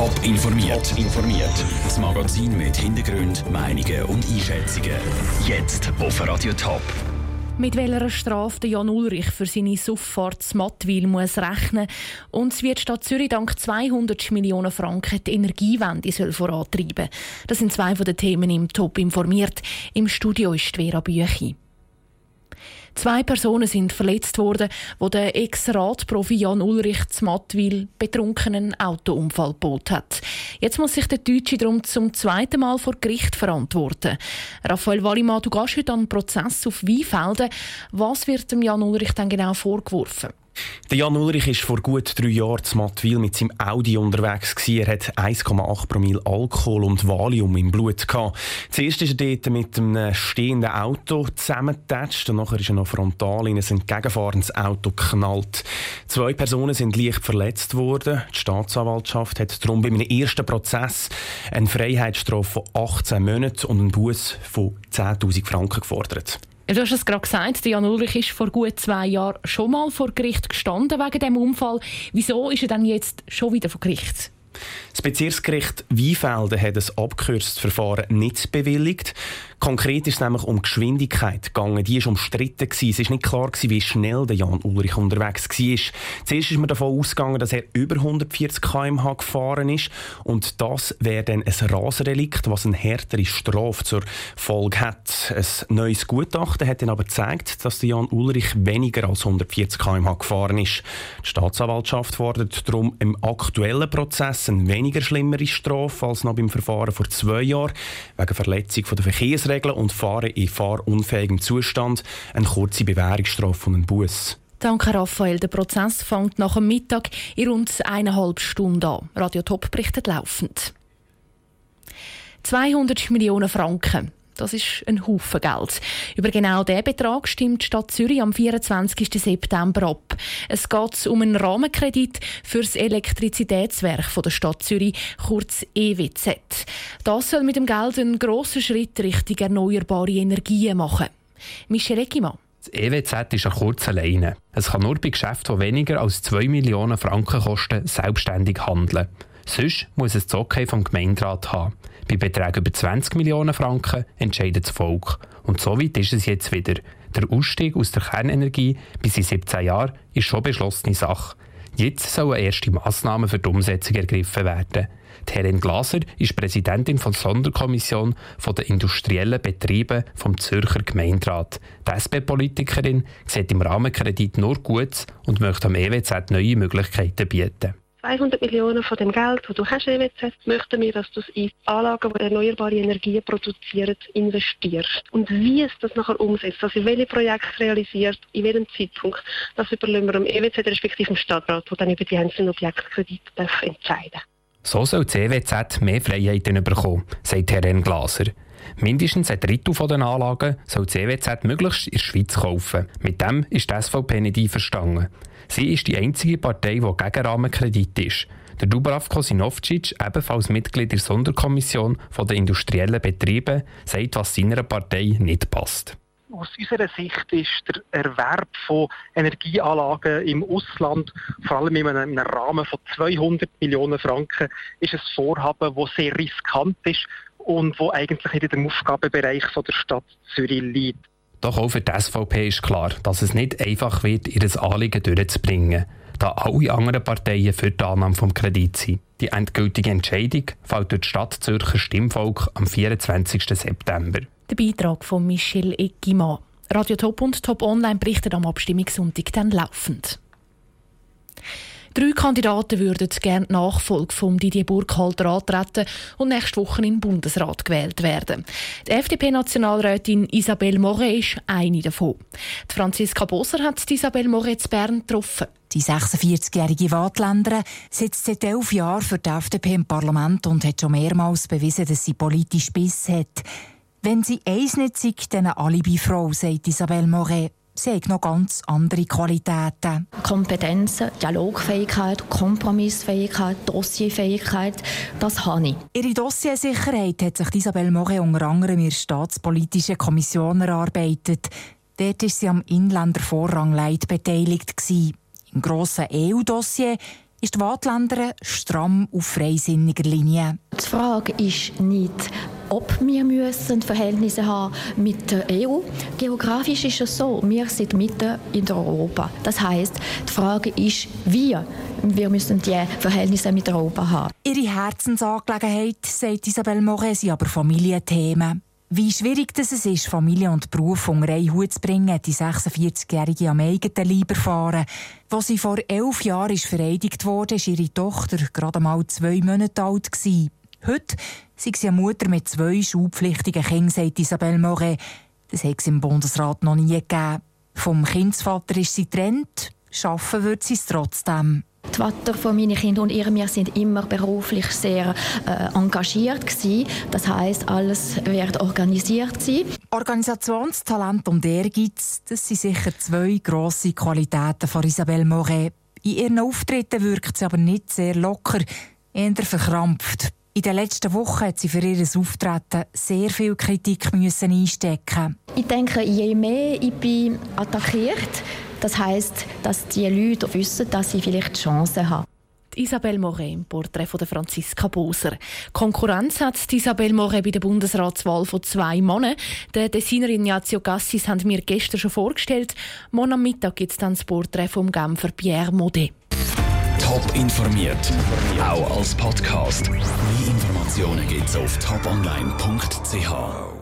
Top informiert. informiert. Das Magazin mit Hintergrund, Meinungen und Einschätzungen. Jetzt auf Radio Top. Mit welcher Strafe Jan Ulrich für seine Sufffahrt zu Mattwil muss rechnen und es wird Stadt Zürich dank 200 Millionen Franken die Energiewende soll vorantreiben. Das sind zwei von den Themen im Top informiert. Im Studio ist Vera Büchi. Zwei Personen sind verletzt worden, wo der Ex-Radprofi Jan Ulrich zu Mattwil betrunkenen Autounfall gebot hat. Jetzt muss sich der Deutsche darum zum zweiten Mal vor Gericht verantworten. Raphael Wallimann, du gehst heute an den Prozess auf Weinfelden. Was wird dem Jan Ulrich dann genau vorgeworfen? Der Jan Ulrich war vor gut drei Jahren zu Mattwil mit seinem Audi unterwegs. Er hat 1,8 Promille Alkohol und Valium im Blut. Gehabt. Zuerst ist er dort mit einem stehenden Auto zusammengetatscht und nachher ist er noch frontal in ein entgegenfahrendes Auto geknallt. Zwei Personen sind leicht verletzt worden. Die Staatsanwaltschaft hat darum bei einem ersten Prozess eine Freiheitsstrafe von 18 Monaten und einen Buß von 10.000 Franken gefordert. Du hast es gerade gesagt, Jan Ulrich ist vor gut zwei Jahren schon mal vor Gericht gestanden wegen dem Unfall. Wieso ist er dann jetzt schon wieder vor Gericht? Das Bezirksgericht Weinfelden hat ein abgekürztes Verfahren nicht bewilligt. Konkret ist es nämlich um Geschwindigkeit gegangen. Die war umstritten. Es war nicht klar, wie schnell der Jan Ulrich unterwegs war. Zuerst ist man davon ausgegangen, dass er über 140 km/h gefahren ist. Und das wäre dann ein Rasenrelikt, was eine härtere Strafe zur Folge hat. Ein neues Gutachten hat dann aber gezeigt, dass der Jan Ulrich weniger als 140 km/h gefahren ist. Die Staatsanwaltschaft fordert darum im aktuellen Prozess eine weniger schlimmere Strafe als noch beim Verfahren vor zwei Jahren wegen Verletzung der Verkehrsregeln Verkehrsregeln und fahren in fahrunfähigem Zustand eine kurze Bewährungsstrafe und einen Bus. Danke, Raphael. Der Prozess fängt nach dem Mittag in rund eineinhalb Stunden an. Radio Top berichtet laufend. 200 Millionen Franken. Das ist ein Haufen Geld. Über genau diesen Betrag stimmt die Stadt Zürich am 24. September ab. Es geht um einen Rahmenkredit für das Elektrizitätswerk der Stadt Zürich, kurz EWZ. Das soll mit dem Geld einen grossen Schritt Richtung erneuerbare Energien machen. Michel Eckimann. Das EWZ ist eine kurze Leine. Es kann nur bei Geschäften, die weniger als 2 Millionen Franken kosten, selbstständig handeln. Sonst muss es das Okay vom Gemeinderat haben. Bei Beträgen über 20 Millionen Franken entscheidet das Volk. Und so weit ist es jetzt wieder. Der Ausstieg aus der Kernenergie bis in 17 Jahren ist schon beschlossene Sache. Jetzt sollen erste Massnahmen für die Umsetzung ergriffen werden. Die Herrin Glaser ist Präsidentin von der Sonderkommission der industriellen Betriebe vom Zürcher Gemeinderat. Die SP-Politikerin sieht im Rahmenkredit nur Gutes und möchte am EWZ neue Möglichkeiten bieten. 200 Millionen von dem Geld, das du hast EWZ, möchten wir, dass du es in Anlagen, die erneuerbare Energien produzieren, investierst. Und wie es das nachher umsetzt, also welche Projekte realisiert, in welchem Zeitpunkt, das überlassen wir dem EWZ respektive dem Stadtrat, der dann über die einzelnen Objektkredite entscheiden So soll das EWZ mehr Freiheiten bekommen, sagt Herr Glaser. Mindestens ein Drittel der Anlagen soll das EWZ möglichst in der Schweiz kaufen. Mit dem ist die SVP nicht einverstanden. Sie ist die einzige Partei, die gegen Rahmenkredit ist. Der Dubravko Sinovcic, ebenfalls Mitglied der Sonderkommission der industriellen Betriebe, sagt, was seiner Partei nicht passt. Aus unserer Sicht ist der Erwerb von Energieanlagen im Ausland, vor allem in einem, Rahmen von 200 Millionen Franken, ist ein Vorhaben, das sehr riskant ist und wo eigentlich in dem Aufgabenbereich der Stadt Zürich liegt. Doch auch für die SVP ist klar, dass es nicht einfach wird, ihr Anliegen durchzubringen, da alle anderen Parteien für die Annahme des Kredits sind. Die endgültige Entscheidung fällt durch das Stadtzürcher Stimmvolk am 24. September. Der Beitrag von Michel Eggimann. Radio Top und Top Online berichten am Abstimmungssonntag dann laufend. Drei Kandidaten würden gerne die Nachfolge von Didier Burkhalter antreten und nächste Woche in den Bundesrat gewählt werden. Die FDP-Nationalrätin Isabelle Moret ist eine davon. Die Franziska Boser hat Isabelle Moret zu Bern getroffen. Die 46-jährige Wahlländer sitzt seit elf Jahren für die FDP im Parlament und hat schon mehrmals bewiesen, dass sie politisch Biss hat. Wenn sie eins nicht sei, dann eine Alibi-Frau, sagt Isabelle Moret. Sie hat noch ganz andere Qualitäten. Kompetenzen, Dialogfähigkeit, Kompromissfähigkeit, Dossierfähigkeit, das habe ich. Ihre Dossiersicherheit hat sich Isabelle Moret unter anderem in der Staatspolitischen Kommission erarbeitet. Dort war sie am Inländervorrangleit beteiligt. Im grossen EU-Dossier ist die Waadtländerin stramm auf freisinniger Linie. Die Frage ist nicht, ob wir müssen Verhältnisse haben mit der EU. Geografisch ist es so, wir sind mitten in Europa. Das heißt, die Frage ist, wie wir müssen die Verhältnisse mit Europa haben. Ihre Herzensangelegenheit, sagt Isabelle Moret, sind aber Familienthemen. Wie schwierig das es ist, Familie und Beruf unter einen Hut zu bringen, die 46-Jährige am eigenen Leib erfahren. Als sie vor elf Jahren ist vereidigt wurde, war ihre Tochter gerade mal zwei Monate alt. Gewesen. Heute sei sie eine Mutter mit zwei schulpflichtigen Kindern, sagt Isabelle Moret. Das hat es im Bundesrat noch nie gegeben. Vom Kindsvater ist sie getrennt, schaffen wird sie es trotzdem. Die Vater von meinen Kindern und ihr, wir sind immer beruflich sehr äh, engagiert gewesen. Das heißt, alles wird organisiert gewesen. Organisationstalent und Ehrgeiz, das sind sicher zwei grosse Qualitäten von Isabelle Moret. In ihren Auftritten wirkt sie aber nicht sehr locker, eher verkrampft. In den letzten Wochen hat sie für ihr Auftreten sehr viel Kritik müssen einstecken. Ich denke, je mehr ich bin attackiert, das heißt, dass die Leute wissen, dass sie vielleicht Chancen haben. Isabelle Moret im Porträt von Franziska Boser. Konkurrenz hat Isabelle Moret bei der Bundesratswahl von zwei Männern. Der Designer Ignazio Gassis haben wir gestern schon vorgestellt. Morgen am Mittag gibt es dann das Porträt vom Genfer Pierre Modet. Top informiert, auch als Podcast. Mehr Informationen gibt es auf toponline.ch.